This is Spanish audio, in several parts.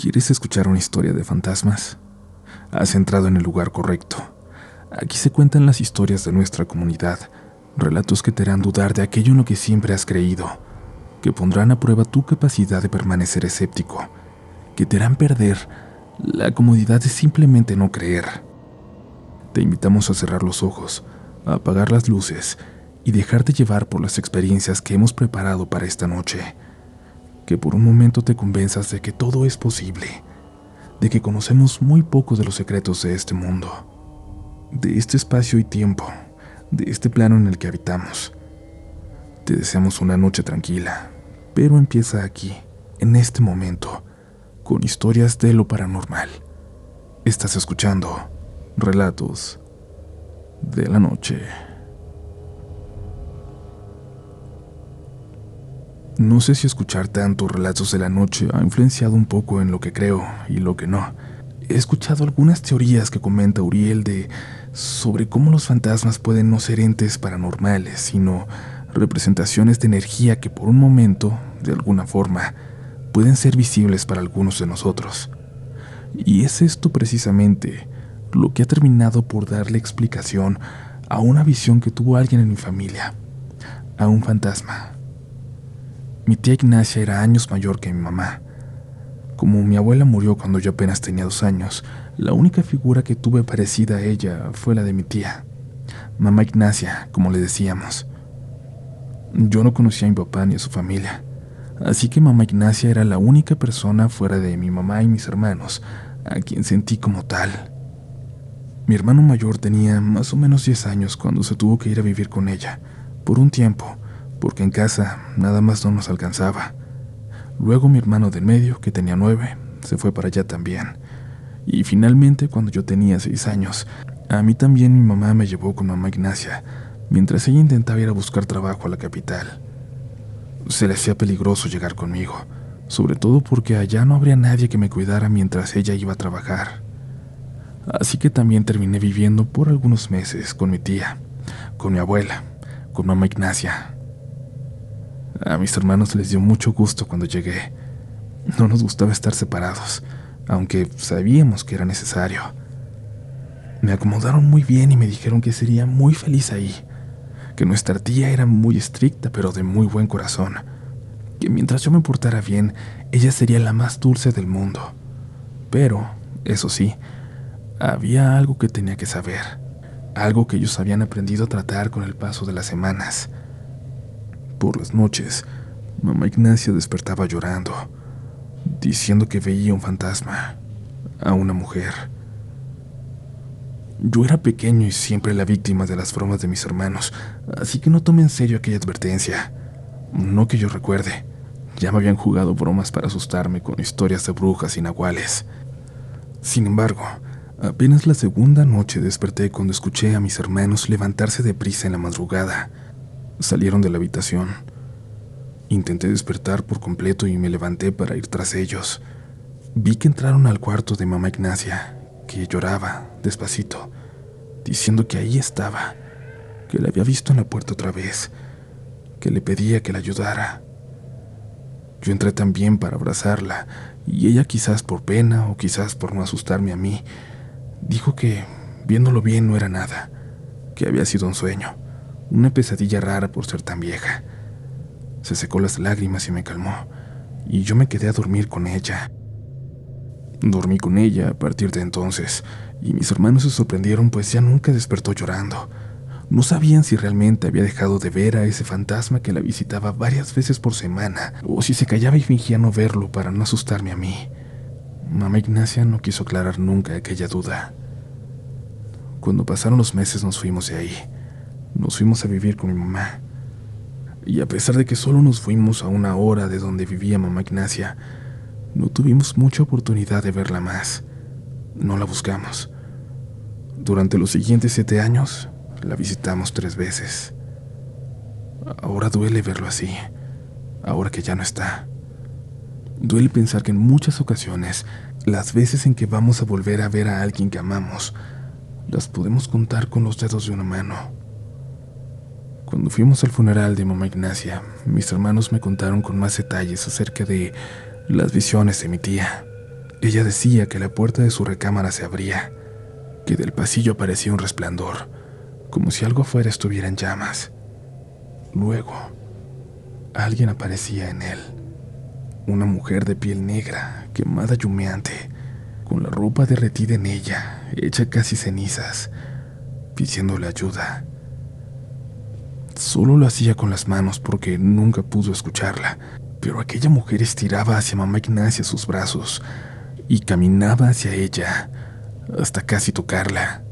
¿Quieres escuchar una historia de fantasmas? Has entrado en el lugar correcto. Aquí se cuentan las historias de nuestra comunidad, relatos que te harán dudar de aquello en lo que siempre has creído, que pondrán a prueba tu capacidad de permanecer escéptico, que te harán perder la comodidad de simplemente no creer. Te invitamos a cerrar los ojos, a apagar las luces y dejarte llevar por las experiencias que hemos preparado para esta noche que por un momento te convenzas de que todo es posible, de que conocemos muy poco de los secretos de este mundo, de este espacio y tiempo, de este plano en el que habitamos. Te deseamos una noche tranquila, pero empieza aquí, en este momento, con historias de lo paranormal. Estás escuchando relatos de la noche. No sé si escuchar tantos relatos de la noche ha influenciado un poco en lo que creo y lo que no. He escuchado algunas teorías que comenta Uriel de sobre cómo los fantasmas pueden no ser entes paranormales, sino representaciones de energía que por un momento, de alguna forma, pueden ser visibles para algunos de nosotros. Y es esto precisamente lo que ha terminado por darle explicación a una visión que tuvo alguien en mi familia, a un fantasma, mi tía Ignacia era años mayor que mi mamá. Como mi abuela murió cuando yo apenas tenía dos años, la única figura que tuve parecida a ella fue la de mi tía, mamá Ignacia, como le decíamos. Yo no conocía a mi papá ni a su familia, así que mamá Ignacia era la única persona fuera de mi mamá y mis hermanos a quien sentí como tal. Mi hermano mayor tenía más o menos 10 años cuando se tuvo que ir a vivir con ella, por un tiempo, porque en casa nada más no nos alcanzaba. Luego mi hermano del medio, que tenía nueve, se fue para allá también. Y finalmente, cuando yo tenía seis años, a mí también mi mamá me llevó con mamá Ignacia, mientras ella intentaba ir a buscar trabajo a la capital. Se le hacía peligroso llegar conmigo, sobre todo porque allá no habría nadie que me cuidara mientras ella iba a trabajar. Así que también terminé viviendo por algunos meses con mi tía, con mi abuela, con mamá Ignacia, a mis hermanos les dio mucho gusto cuando llegué. No nos gustaba estar separados, aunque sabíamos que era necesario. Me acomodaron muy bien y me dijeron que sería muy feliz ahí, que nuestra tía era muy estricta pero de muy buen corazón, que mientras yo me portara bien, ella sería la más dulce del mundo. Pero, eso sí, había algo que tenía que saber, algo que ellos habían aprendido a tratar con el paso de las semanas. Por las noches, mamá Ignacia despertaba llorando, diciendo que veía un fantasma, a una mujer. Yo era pequeño y siempre la víctima de las bromas de mis hermanos, así que no tomé en serio aquella advertencia. No que yo recuerde. Ya me habían jugado bromas para asustarme con historias de brujas y nahuales. Sin embargo, apenas la segunda noche desperté cuando escuché a mis hermanos levantarse deprisa en la madrugada. Salieron de la habitación. Intenté despertar por completo y me levanté para ir tras ellos. Vi que entraron al cuarto de mamá Ignacia, que lloraba despacito, diciendo que ahí estaba, que la había visto en la puerta otra vez, que le pedía que la ayudara. Yo entré también para abrazarla, y ella quizás por pena o quizás por no asustarme a mí, dijo que, viéndolo bien, no era nada, que había sido un sueño una pesadilla rara por ser tan vieja. Se secó las lágrimas y me calmó, y yo me quedé a dormir con ella. Dormí con ella a partir de entonces, y mis hermanos se sorprendieron pues ya nunca despertó llorando. No sabían si realmente había dejado de ver a ese fantasma que la visitaba varias veces por semana, o si se callaba y fingía no verlo para no asustarme a mí. Mamá Ignacia no quiso aclarar nunca aquella duda. Cuando pasaron los meses nos fuimos de ahí. Nos fuimos a vivir con mi mamá. Y a pesar de que solo nos fuimos a una hora de donde vivía mamá Ignacia, no tuvimos mucha oportunidad de verla más. No la buscamos. Durante los siguientes siete años, la visitamos tres veces. Ahora duele verlo así, ahora que ya no está. Duele pensar que en muchas ocasiones, las veces en que vamos a volver a ver a alguien que amamos, las podemos contar con los dedos de una mano. Cuando fuimos al funeral de mamá Ignacia, mis hermanos me contaron con más detalles acerca de las visiones de mi tía, Ella decía que la puerta de su recámara se abría, que del pasillo aparecía un resplandor, como si algo afuera estuviera en llamas. Luego, alguien aparecía en él. Una mujer de piel negra, quemada y humeante, con la ropa derretida en ella, hecha casi cenizas, pidiéndole ayuda. Solo lo hacía con las manos porque nunca pudo escucharla, pero aquella mujer estiraba hacia mamá Ignacia sus brazos y caminaba hacia ella hasta casi tocarla.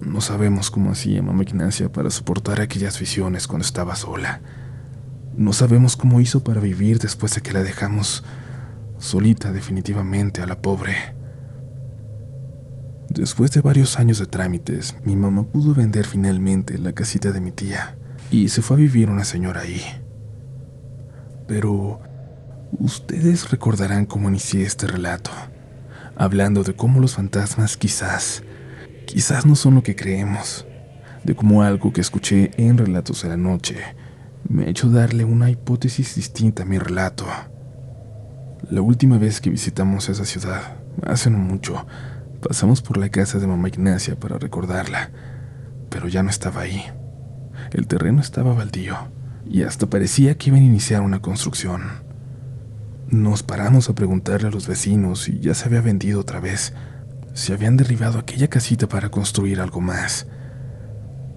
No sabemos cómo hacía mamá Ignacia para soportar aquellas visiones cuando estaba sola. No sabemos cómo hizo para vivir después de que la dejamos solita definitivamente a la pobre. Después de varios años de trámites, mi mamá pudo vender finalmente la casita de mi tía y se fue a vivir una señora ahí. Pero ustedes recordarán cómo inicié este relato, hablando de cómo los fantasmas quizás quizás no son lo que creemos, de cómo algo que escuché en Relatos de la Noche me ha hecho darle una hipótesis distinta a mi relato. La última vez que visitamos esa ciudad, hace no mucho, pasamos por la casa de mamá Ignacia para recordarla, pero ya no estaba ahí. El terreno estaba baldío y hasta parecía que iban a iniciar una construcción. Nos paramos a preguntarle a los vecinos si ya se había vendido otra vez, se habían derribado aquella casita para construir algo más.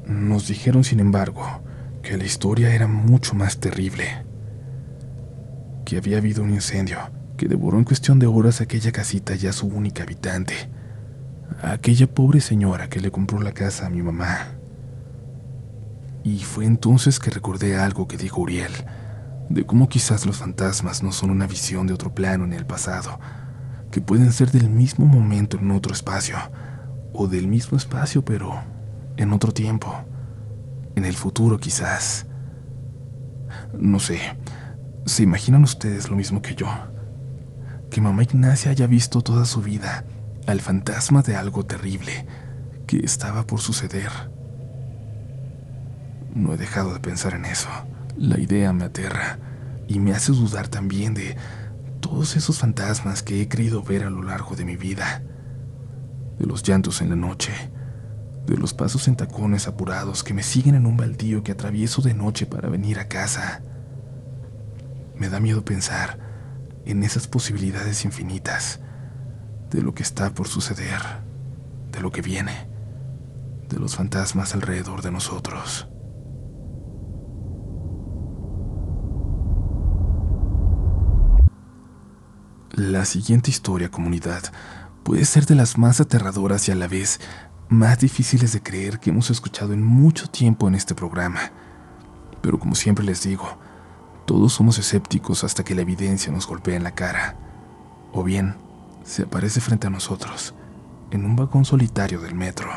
Nos dijeron, sin embargo, que la historia era mucho más terrible. Que había habido un incendio que devoró en cuestión de horas aquella casita y a su única habitante. A aquella pobre señora que le compró la casa a mi mamá. Y fue entonces que recordé algo que dijo Uriel, de cómo quizás los fantasmas no son una visión de otro plano en el pasado, que pueden ser del mismo momento en otro espacio, o del mismo espacio pero en otro tiempo, en el futuro quizás. No sé, ¿se imaginan ustedes lo mismo que yo? Que mamá Ignacia haya visto toda su vida al fantasma de algo terrible que estaba por suceder. No he dejado de pensar en eso. La idea me aterra y me hace dudar también de todos esos fantasmas que he creído ver a lo largo de mi vida, de los llantos en la noche, de los pasos en tacones apurados que me siguen en un baldío que atravieso de noche para venir a casa. Me da miedo pensar en esas posibilidades infinitas, de lo que está por suceder, de lo que viene, de los fantasmas alrededor de nosotros. La siguiente historia, comunidad, puede ser de las más aterradoras y a la vez más difíciles de creer que hemos escuchado en mucho tiempo en este programa. Pero como siempre les digo, todos somos escépticos hasta que la evidencia nos golpea en la cara. O bien, se aparece frente a nosotros, en un vagón solitario del metro.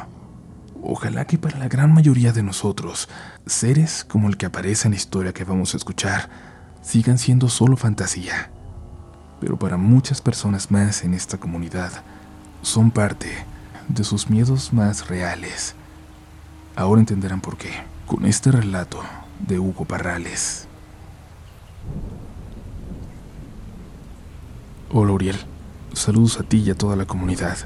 Ojalá que para la gran mayoría de nosotros, seres como el que aparece en la historia que vamos a escuchar, sigan siendo solo fantasía pero para muchas personas más en esta comunidad son parte de sus miedos más reales. Ahora entenderán por qué con este relato de Hugo Parrales. Hola Uriel, saludos a ti y a toda la comunidad.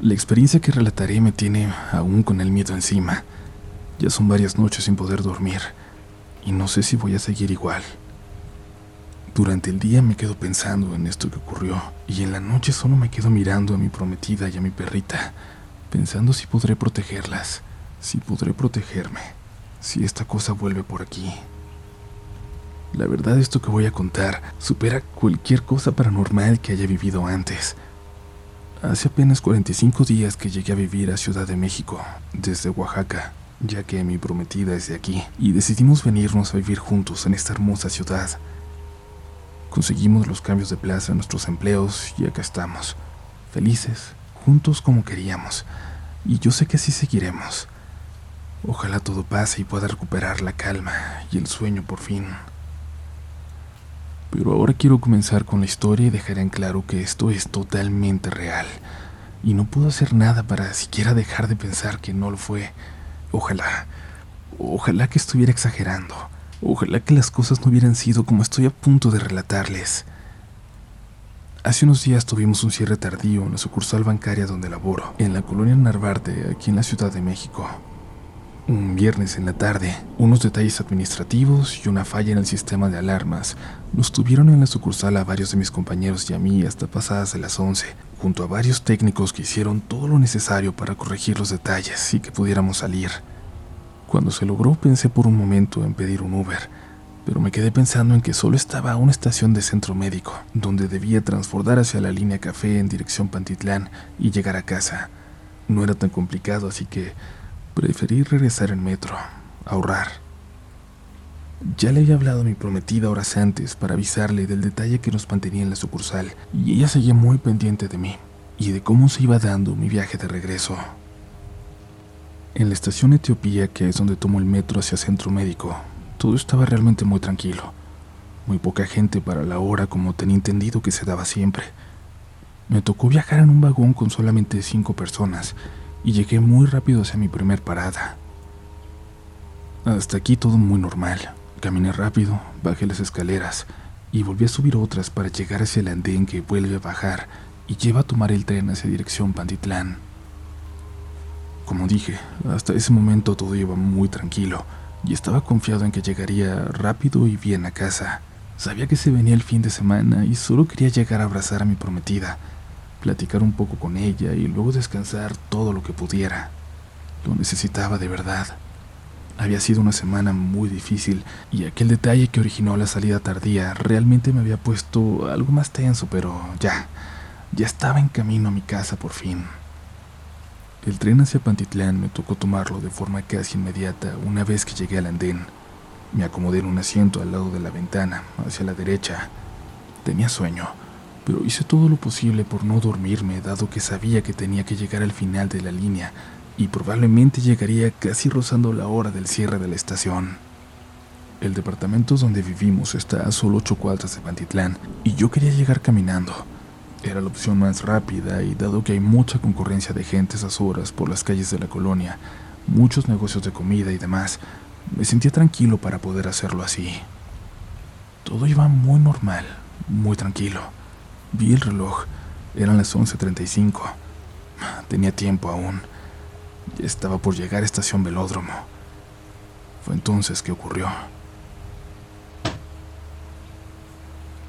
La experiencia que relataré me tiene aún con el miedo encima. Ya son varias noches sin poder dormir y no sé si voy a seguir igual. Durante el día me quedo pensando en esto que ocurrió y en la noche solo me quedo mirando a mi prometida y a mi perrita, pensando si podré protegerlas, si podré protegerme, si esta cosa vuelve por aquí. La verdad esto que voy a contar supera cualquier cosa paranormal que haya vivido antes. Hace apenas 45 días que llegué a vivir a Ciudad de México, desde Oaxaca, ya que mi prometida es de aquí, y decidimos venirnos a vivir juntos en esta hermosa ciudad Conseguimos los cambios de plaza en nuestros empleos y acá estamos, felices, juntos como queríamos. Y yo sé que así seguiremos. Ojalá todo pase y pueda recuperar la calma y el sueño por fin. Pero ahora quiero comenzar con la historia y dejar en claro que esto es totalmente real. Y no puedo hacer nada para siquiera dejar de pensar que no lo fue. Ojalá, ojalá que estuviera exagerando. Ojalá que las cosas no hubieran sido como estoy a punto de relatarles. Hace unos días tuvimos un cierre tardío en la sucursal bancaria donde laboro, en la colonia Narvarte, aquí en la Ciudad de México. Un viernes en la tarde, unos detalles administrativos y una falla en el sistema de alarmas nos tuvieron en la sucursal a varios de mis compañeros y a mí hasta pasadas de las 11, junto a varios técnicos que hicieron todo lo necesario para corregir los detalles y que pudiéramos salir. Cuando se logró pensé por un momento en pedir un Uber, pero me quedé pensando en que solo estaba a una estación de centro médico, donde debía transbordar hacia la línea café en dirección Pantitlán y llegar a casa. No era tan complicado, así que preferí regresar en metro, ahorrar. Ya le había hablado a mi prometida horas antes para avisarle del detalle que nos mantenía en la sucursal, y ella seguía muy pendiente de mí y de cómo se iba dando mi viaje de regreso. En la estación Etiopía, que es donde tomo el metro hacia Centro Médico, todo estaba realmente muy tranquilo. Muy poca gente para la hora como tenía entendido que se daba siempre. Me tocó viajar en un vagón con solamente cinco personas y llegué muy rápido hacia mi primer parada. Hasta aquí todo muy normal. Caminé rápido, bajé las escaleras y volví a subir otras para llegar hacia el andén que vuelve a bajar y lleva a tomar el tren hacia dirección Pantitlán. Como dije, hasta ese momento todo iba muy tranquilo y estaba confiado en que llegaría rápido y bien a casa. Sabía que se venía el fin de semana y solo quería llegar a abrazar a mi prometida, platicar un poco con ella y luego descansar todo lo que pudiera. Lo necesitaba de verdad. Había sido una semana muy difícil y aquel detalle que originó la salida tardía realmente me había puesto algo más tenso, pero ya, ya estaba en camino a mi casa por fin. El tren hacia Pantitlán me tocó tomarlo de forma casi inmediata una vez que llegué al andén. Me acomodé en un asiento al lado de la ventana, hacia la derecha. Tenía sueño, pero hice todo lo posible por no dormirme, dado que sabía que tenía que llegar al final de la línea y probablemente llegaría casi rozando la hora del cierre de la estación. El departamento donde vivimos está a solo ocho cuadras de Pantitlán y yo quería llegar caminando. Era la opción más rápida y dado que hay mucha concurrencia de gente esas horas por las calles de la colonia, muchos negocios de comida y demás, me sentía tranquilo para poder hacerlo así. Todo iba muy normal, muy tranquilo. Vi el reloj, eran las 11.35. Tenía tiempo aún. Ya estaba por llegar a estación Velódromo. Fue entonces que ocurrió.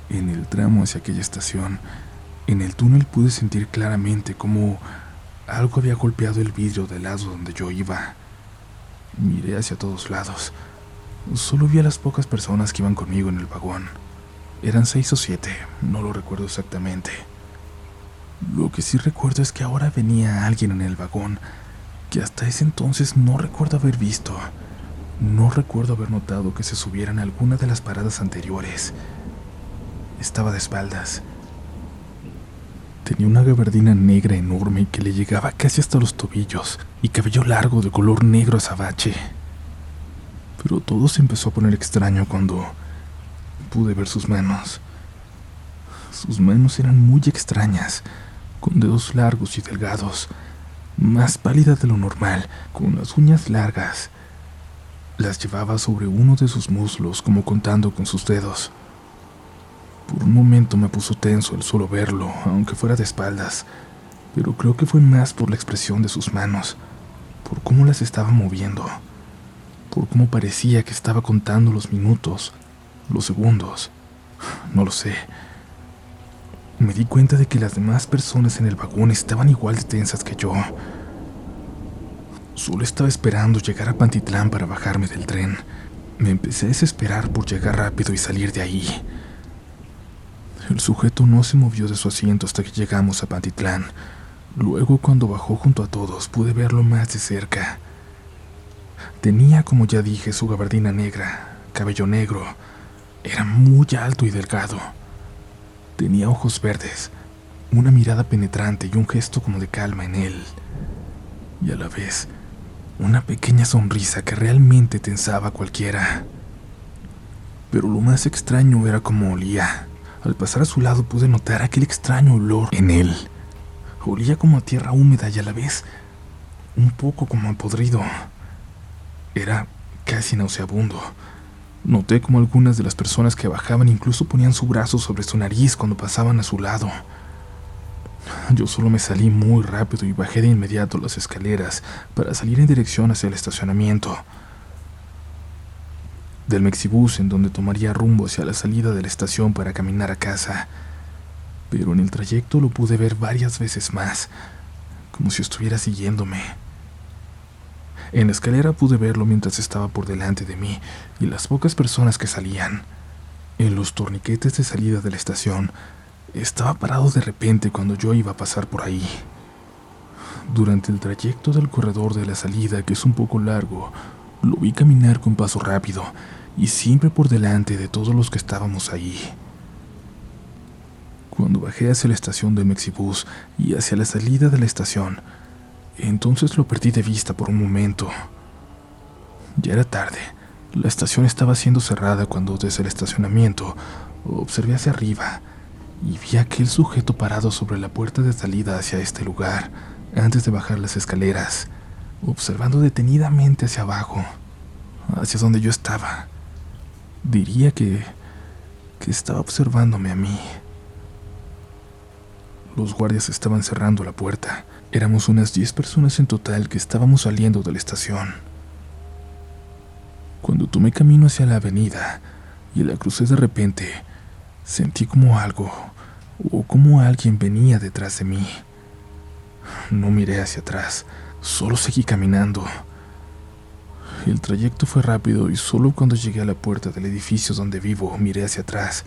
En el tramo hacia aquella estación, en el túnel pude sentir claramente cómo algo había golpeado el vidrio del lado donde yo iba. Miré hacia todos lados. Solo vi a las pocas personas que iban conmigo en el vagón. Eran seis o siete, no lo recuerdo exactamente. Lo que sí recuerdo es que ahora venía alguien en el vagón que hasta ese entonces no recuerdo haber visto. No recuerdo haber notado que se subiera en alguna de las paradas anteriores. Estaba de espaldas Tenía una gabardina negra enorme que le llegaba casi hasta los tobillos y cabello largo de color negro azabache. Pero todo se empezó a poner extraño cuando pude ver sus manos. Sus manos eran muy extrañas, con dedos largos y delgados, más pálidas de lo normal, con las uñas largas. Las llevaba sobre uno de sus muslos como contando con sus dedos. Por un momento me puso tenso el solo verlo, aunque fuera de espaldas, pero creo que fue más por la expresión de sus manos, por cómo las estaba moviendo, por cómo parecía que estaba contando los minutos, los segundos, no lo sé. Me di cuenta de que las demás personas en el vagón estaban igual de tensas que yo. Solo estaba esperando llegar a Pantitlán para bajarme del tren. Me empecé a desesperar por llegar rápido y salir de ahí. El sujeto no se movió de su asiento hasta que llegamos a Pantitlán. Luego, cuando bajó junto a todos, pude verlo más de cerca. Tenía, como ya dije, su gabardina negra, cabello negro. Era muy alto y delgado. Tenía ojos verdes, una mirada penetrante y un gesto como de calma en él. Y a la vez, una pequeña sonrisa que realmente tensaba a cualquiera. Pero lo más extraño era cómo olía. Al pasar a su lado pude notar aquel extraño olor en él. Olía como a tierra húmeda y a la vez un poco como a podrido. Era casi nauseabundo. Noté como algunas de las personas que bajaban incluso ponían su brazo sobre su nariz cuando pasaban a su lado. Yo solo me salí muy rápido y bajé de inmediato las escaleras para salir en dirección hacia el estacionamiento del Mexibus en donde tomaría rumbo hacia la salida de la estación para caminar a casa. Pero en el trayecto lo pude ver varias veces más, como si estuviera siguiéndome. En la escalera pude verlo mientras estaba por delante de mí y las pocas personas que salían. En los torniquetes de salida de la estación, estaba parado de repente cuando yo iba a pasar por ahí. Durante el trayecto del corredor de la salida, que es un poco largo, lo vi caminar con paso rápido y siempre por delante de todos los que estábamos ahí. Cuando bajé hacia la estación de Mexibus y hacia la salida de la estación, entonces lo perdí de vista por un momento. Ya era tarde. La estación estaba siendo cerrada cuando desde el estacionamiento observé hacia arriba y vi a aquel sujeto parado sobre la puerta de salida hacia este lugar antes de bajar las escaleras, observando detenidamente hacia abajo, hacia donde yo estaba. Diría que, que estaba observándome a mí. Los guardias estaban cerrando la puerta Éramos unas 10 personas en total que estábamos saliendo de la estación. Cuando tomé camino hacia la avenida y la crucé de repente, sentí como algo o como alguien venía detrás de mí. No miré hacia atrás, solo seguí caminando. El trayecto fue rápido y solo cuando llegué a la puerta del edificio donde vivo miré hacia atrás,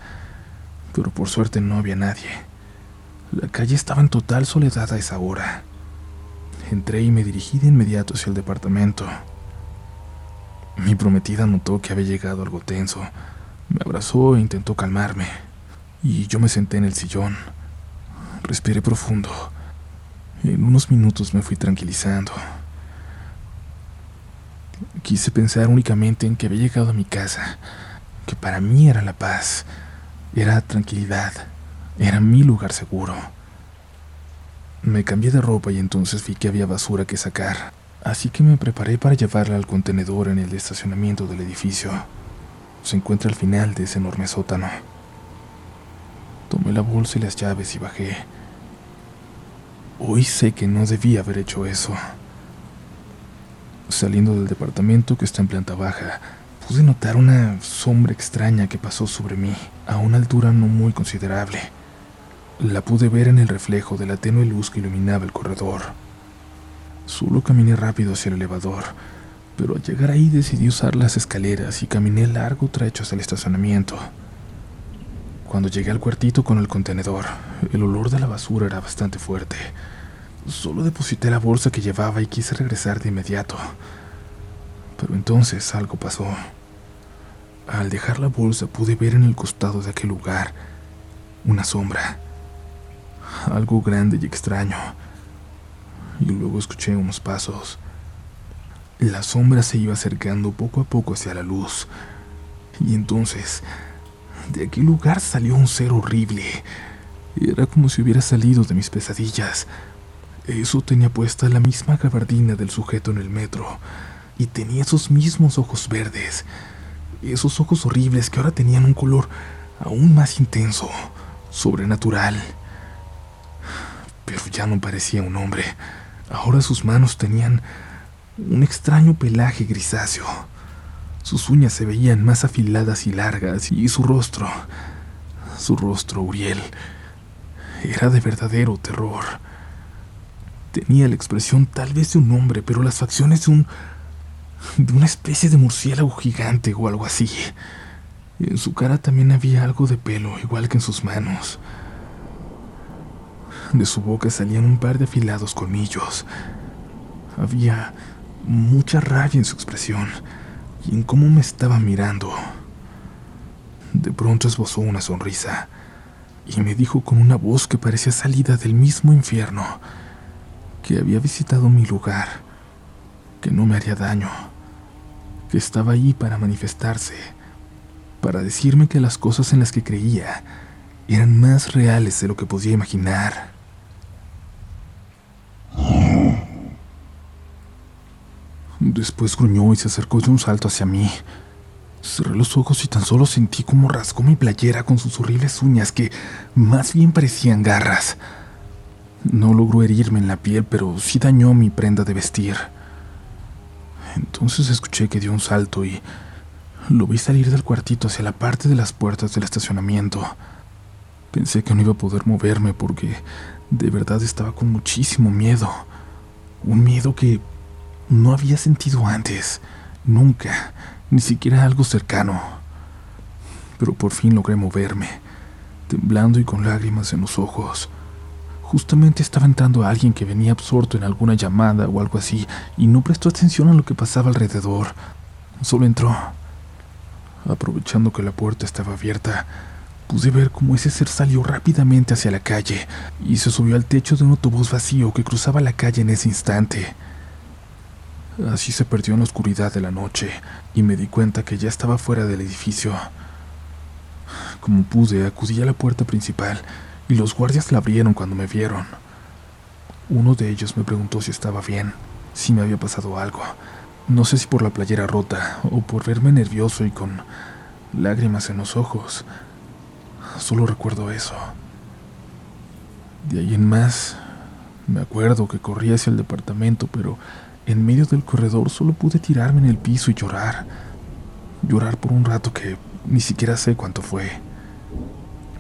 pero por suerte no había nadie. La calle estaba en total soledad a esa hora. Entré y me dirigí de inmediato hacia el departamento. Mi prometida notó que había llegado algo tenso. Me abrazó e intentó calmarme. Y yo me senté en el sillón. Respiré profundo. En unos minutos me fui tranquilizando. Quise pensar únicamente en que había llegado a mi casa, que para mí era la paz, era tranquilidad, era mi lugar seguro. Me cambié de ropa y entonces vi que había basura que sacar, así que me preparé para llevarla al contenedor en el estacionamiento del edificio. Se encuentra al final de ese enorme sótano. Tomé la bolsa y las llaves y bajé. Hoy sé que no debía haber hecho eso. Saliendo del departamento que está en planta baja, pude notar una sombra extraña que pasó sobre mí a una altura no muy considerable. La pude ver en el reflejo de la tenue luz que iluminaba el corredor. Solo caminé rápido hacia el elevador, pero al llegar ahí decidí usar las escaleras y caminé largo trecho hasta el estacionamiento. Cuando llegué al cuartito con el contenedor, el olor de la basura era bastante fuerte. Solo deposité la bolsa que llevaba y quise regresar de inmediato. Pero entonces algo pasó. Al dejar la bolsa pude ver en el costado de aquel lugar una sombra algo grande y extraño. Y luego escuché unos pasos. La sombra se iba acercando poco a poco hacia la luz. Y entonces, de aquel lugar salió un ser horrible. Era como si hubiera salido de mis pesadillas. Eso tenía puesta la misma gabardina del sujeto en el metro. Y tenía esos mismos ojos verdes. Esos ojos horribles que ahora tenían un color aún más intenso, sobrenatural pero ya no parecía un hombre. Ahora sus manos tenían un extraño pelaje grisáceo. Sus uñas se veían más afiladas y largas y su rostro, su rostro, Uriel, era de verdadero terror. Tenía la expresión tal vez de un hombre, pero las facciones de un de una especie de murciélago gigante o algo así. En su cara también había algo de pelo, igual que en sus manos. De su boca salían un par de afilados colmillos. Había mucha rabia en su expresión y en cómo me estaba mirando. De pronto esbozó una sonrisa y me dijo con una voz que parecía salida del mismo infierno que había visitado mi lugar, que no me haría daño, que estaba ahí para manifestarse, para decirme que las cosas en las que creía eran más reales de lo que podía imaginar. Después gruñó y se acercó de un salto hacia mí. Cerré los ojos y tan solo sentí como rascó mi playera con sus horribles uñas que más bien parecían garras. No logró herirme en la piel, pero sí dañó mi prenda de vestir. Entonces escuché que dio un salto y lo vi salir del cuartito hacia la parte de las puertas del estacionamiento. Pensé que no iba a poder moverme porque de verdad estaba con muchísimo miedo. Un miedo que no había sentido antes, nunca ni siquiera algo cercano. Pero por fin logré moverme, temblando y con lágrimas en los ojos. Justamente estaba entrando alguien que venía absorto en alguna llamada o algo así y no prestó atención a lo que pasaba alrededor. Solo entró. Aprovechando que la puerta estaba abierta, pude ver cómo ese ser salió rápidamente hacia la calle y se subió al techo de un autobús vacío que cruzaba la calle en ese instante. Así se perdió en la oscuridad de la noche y me di cuenta que ya estaba fuera del edificio. Como pude, acudí a la puerta principal y los guardias la abrieron cuando me vieron. Uno de ellos me preguntó si estaba bien, si me había pasado algo. No sé si por la playera rota o por verme nervioso y con lágrimas en los ojos. Solo recuerdo eso. De ahí en más, me acuerdo que corrí hacia el departamento, pero en medio del corredor solo pude tirarme en el piso y llorar. Llorar por un rato que ni siquiera sé cuánto fue.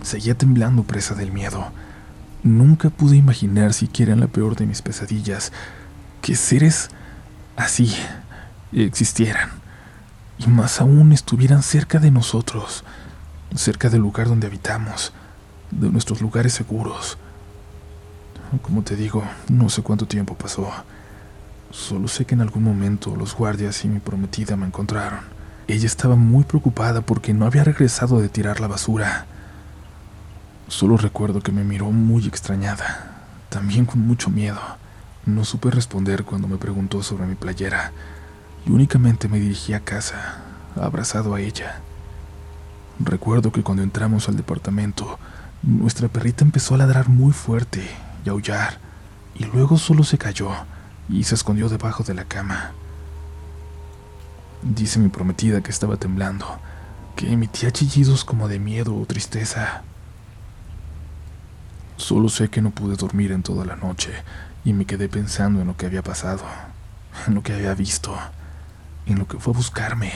Seguía temblando presa del miedo. Nunca pude imaginar siquiera en la peor de mis pesadillas que seres así existieran. Y más aún estuvieran cerca de nosotros, cerca del lugar donde habitamos, de nuestros lugares seguros. Como te digo, no sé cuánto tiempo pasó. Solo sé que en algún momento los guardias y mi prometida me encontraron. Ella estaba muy preocupada porque no había regresado de tirar la basura. Solo recuerdo que me miró muy extrañada, también con mucho miedo. No supe responder cuando me preguntó sobre mi playera y únicamente me dirigí a casa, abrazado a ella. Recuerdo que cuando entramos al departamento, nuestra perrita empezó a ladrar muy fuerte y aullar, y luego solo se cayó y se escondió debajo de la cama. Dice mi prometida que estaba temblando, que emitía chillidos como de miedo o tristeza. Solo sé que no pude dormir en toda la noche y me quedé pensando en lo que había pasado, en lo que había visto, en lo que fue a buscarme.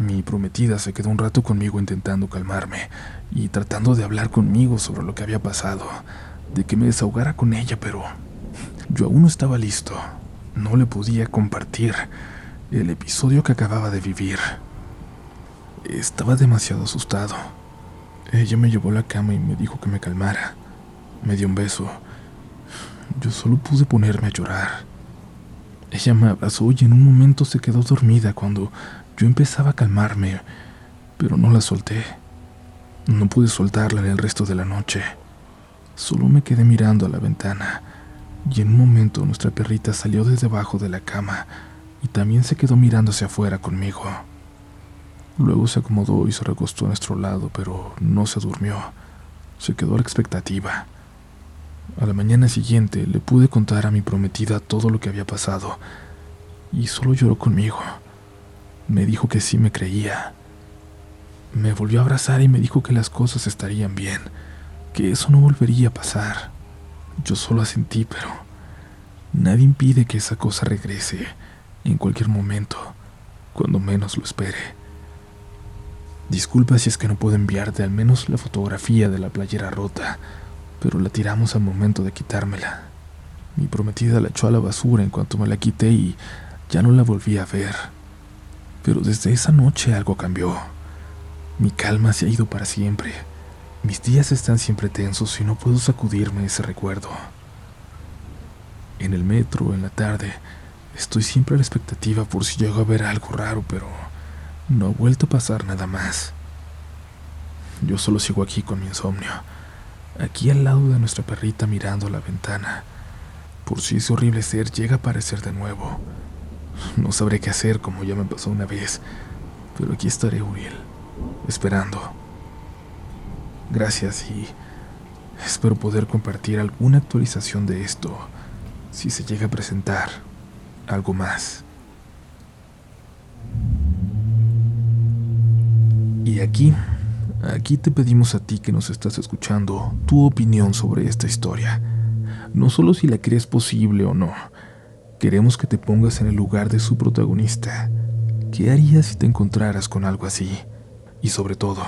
Mi prometida se quedó un rato conmigo intentando calmarme y tratando de hablar conmigo sobre lo que había pasado, de que me desahogara con ella, pero yo aún no estaba listo. No le podía compartir el episodio que acababa de vivir. Estaba demasiado asustado. Ella me llevó a la cama y me dijo que me calmara. Me dio un beso. Yo solo pude ponerme a llorar. Ella me abrazó y en un momento se quedó dormida cuando yo empezaba a calmarme, pero no la solté. No pude soltarla en el resto de la noche. Solo me quedé mirando a la ventana y en un momento nuestra perrita salió desde debajo de la cama y también se quedó mirando hacia afuera conmigo. Luego se acomodó y se recostó a nuestro lado, pero no se durmió. Se quedó a la expectativa. A la mañana siguiente le pude contar a mi prometida todo lo que había pasado y solo lloró conmigo. Me dijo que sí me creía. Me volvió a abrazar y me dijo que las cosas estarían bien, que eso no volvería a pasar. Yo solo asentí, pero nadie impide que esa cosa regrese en cualquier momento, cuando menos lo espere. Disculpa si es que no puedo enviarte al menos la fotografía de la playera rota, pero la tiramos al momento de quitármela. Mi prometida la echó a la basura en cuanto me la quité y ya no la volví a ver. Pero desde esa noche algo cambió. Mi calma se ha ido para siempre. Mis días están siempre tensos y no puedo sacudirme ese recuerdo. En el metro, en la tarde, estoy siempre a la expectativa por si llego a ver algo raro, pero no ha vuelto a pasar nada más. Yo solo sigo aquí con mi insomnio, aquí al lado de nuestra perrita mirando la ventana, por si ese horrible ser llega a aparecer de nuevo. No sabré qué hacer como ya me pasó una vez, pero aquí estaré, Uriel, esperando. Gracias y espero poder compartir alguna actualización de esto si se llega a presentar algo más. Y aquí, aquí te pedimos a ti que nos estás escuchando tu opinión sobre esta historia. No solo si la crees posible o no, queremos que te pongas en el lugar de su protagonista. ¿Qué harías si te encontraras con algo así? Y sobre todo,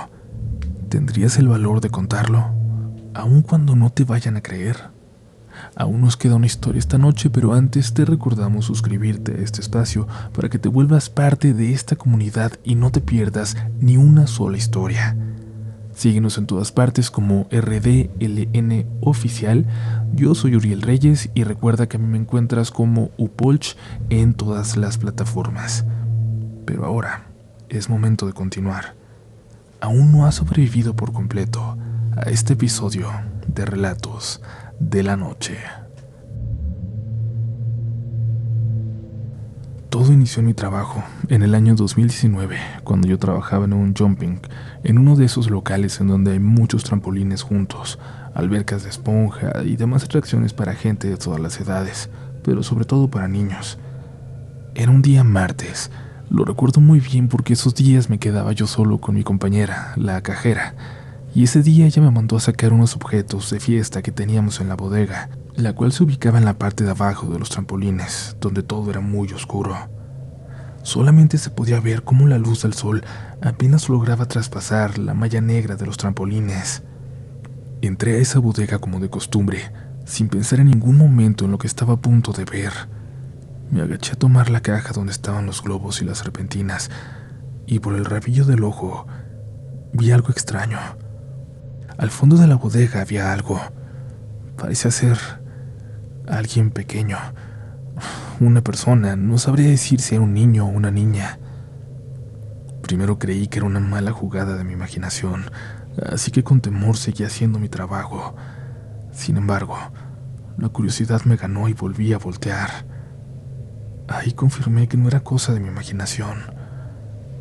¿tendrías el valor de contarlo? Aun cuando no te vayan a creer. Aún nos queda una historia esta noche, pero antes te recordamos suscribirte a este espacio para que te vuelvas parte de esta comunidad y no te pierdas ni una sola historia. Síguenos en todas partes como RDLN Oficial. Yo soy Uriel Reyes y recuerda que a mí me encuentras como Upolch en todas las plataformas. Pero ahora es momento de continuar. Aún no has sobrevivido por completo a este episodio de Relatos de la noche. Todo inició en mi trabajo en el año 2019, cuando yo trabajaba en un jumping, en uno de esos locales en donde hay muchos trampolines juntos, albercas de esponja y demás atracciones para gente de todas las edades, pero sobre todo para niños. Era un día martes, lo recuerdo muy bien porque esos días me quedaba yo solo con mi compañera, la cajera, y ese día ella me mandó a sacar unos objetos de fiesta que teníamos en la bodega, la cual se ubicaba en la parte de abajo de los trampolines, donde todo era muy oscuro. Solamente se podía ver cómo la luz del sol apenas lograba traspasar la malla negra de los trampolines. Entré a esa bodega como de costumbre, sin pensar en ningún momento en lo que estaba a punto de ver. Me agaché a tomar la caja donde estaban los globos y las serpentinas, y por el rabillo del ojo vi algo extraño. Al fondo de la bodega había algo. Parecía ser alguien pequeño. Una persona. No sabría decir si era un niño o una niña. Primero creí que era una mala jugada de mi imaginación, así que con temor seguí haciendo mi trabajo. Sin embargo, la curiosidad me ganó y volví a voltear. Ahí confirmé que no era cosa de mi imaginación.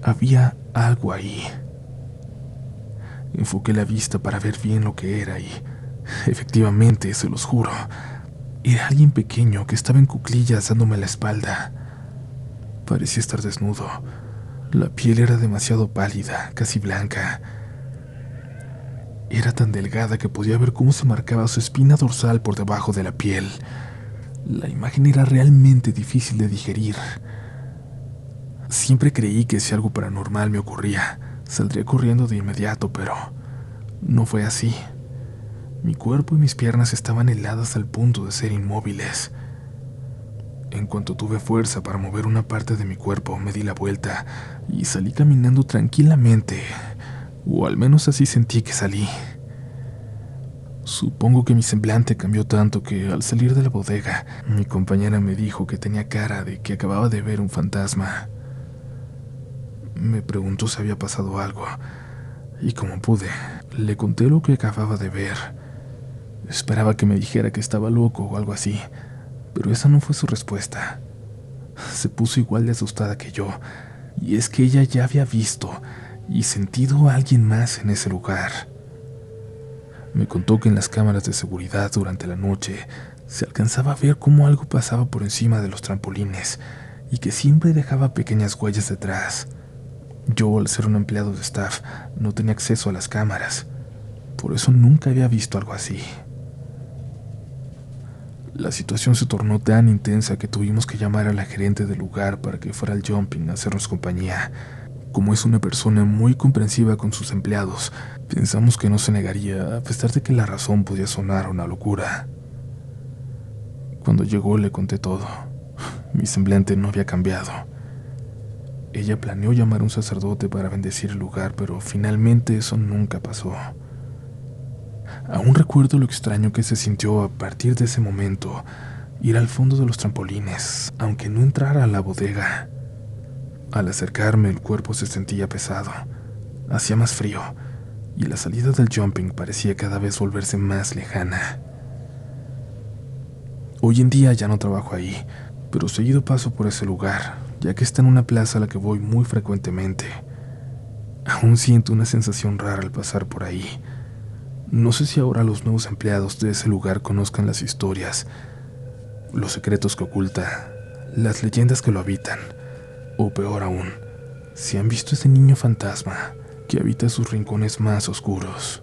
Había algo ahí. Enfoqué la vista para ver bien lo que era y, efectivamente, se los juro, era alguien pequeño que estaba en cuclillas dándome la espalda. Parecía estar desnudo. La piel era demasiado pálida, casi blanca. Era tan delgada que podía ver cómo se marcaba su espina dorsal por debajo de la piel. La imagen era realmente difícil de digerir. Siempre creí que si algo paranormal me ocurría, Saldría corriendo de inmediato, pero no fue así. Mi cuerpo y mis piernas estaban heladas al punto de ser inmóviles. En cuanto tuve fuerza para mover una parte de mi cuerpo, me di la vuelta y salí caminando tranquilamente, o al menos así sentí que salí. Supongo que mi semblante cambió tanto que al salir de la bodega, mi compañera me dijo que tenía cara de que acababa de ver un fantasma. Me preguntó si había pasado algo, y como pude, le conté lo que acababa de ver. Esperaba que me dijera que estaba loco o algo así, pero esa no fue su respuesta. Se puso igual de asustada que yo, y es que ella ya había visto y sentido a alguien más en ese lugar. Me contó que en las cámaras de seguridad durante la noche se alcanzaba a ver cómo algo pasaba por encima de los trampolines y que siempre dejaba pequeñas huellas detrás. Yo, al ser un empleado de staff, no tenía acceso a las cámaras. Por eso nunca había visto algo así. La situación se tornó tan intensa que tuvimos que llamar a la gerente del lugar para que fuera al jumping a hacernos compañía. Como es una persona muy comprensiva con sus empleados, pensamos que no se negaría, a pesar de que la razón podía sonar una locura. Cuando llegó le conté todo. Mi semblante no había cambiado. Ella planeó llamar a un sacerdote para bendecir el lugar, pero finalmente eso nunca pasó. Aún recuerdo lo extraño que se sintió a partir de ese momento ir al fondo de los trampolines, aunque no entrara a la bodega. Al acercarme el cuerpo se sentía pesado, hacía más frío, y la salida del jumping parecía cada vez volverse más lejana. Hoy en día ya no trabajo ahí, pero seguido paso por ese lugar, ya que está en una plaza a la que voy muy frecuentemente. Aún siento una sensación rara al pasar por ahí. No sé si ahora los nuevos empleados de ese lugar conozcan las historias, los secretos que oculta, las leyendas que lo habitan, o peor aún, si han visto ese niño fantasma que habita sus rincones más oscuros.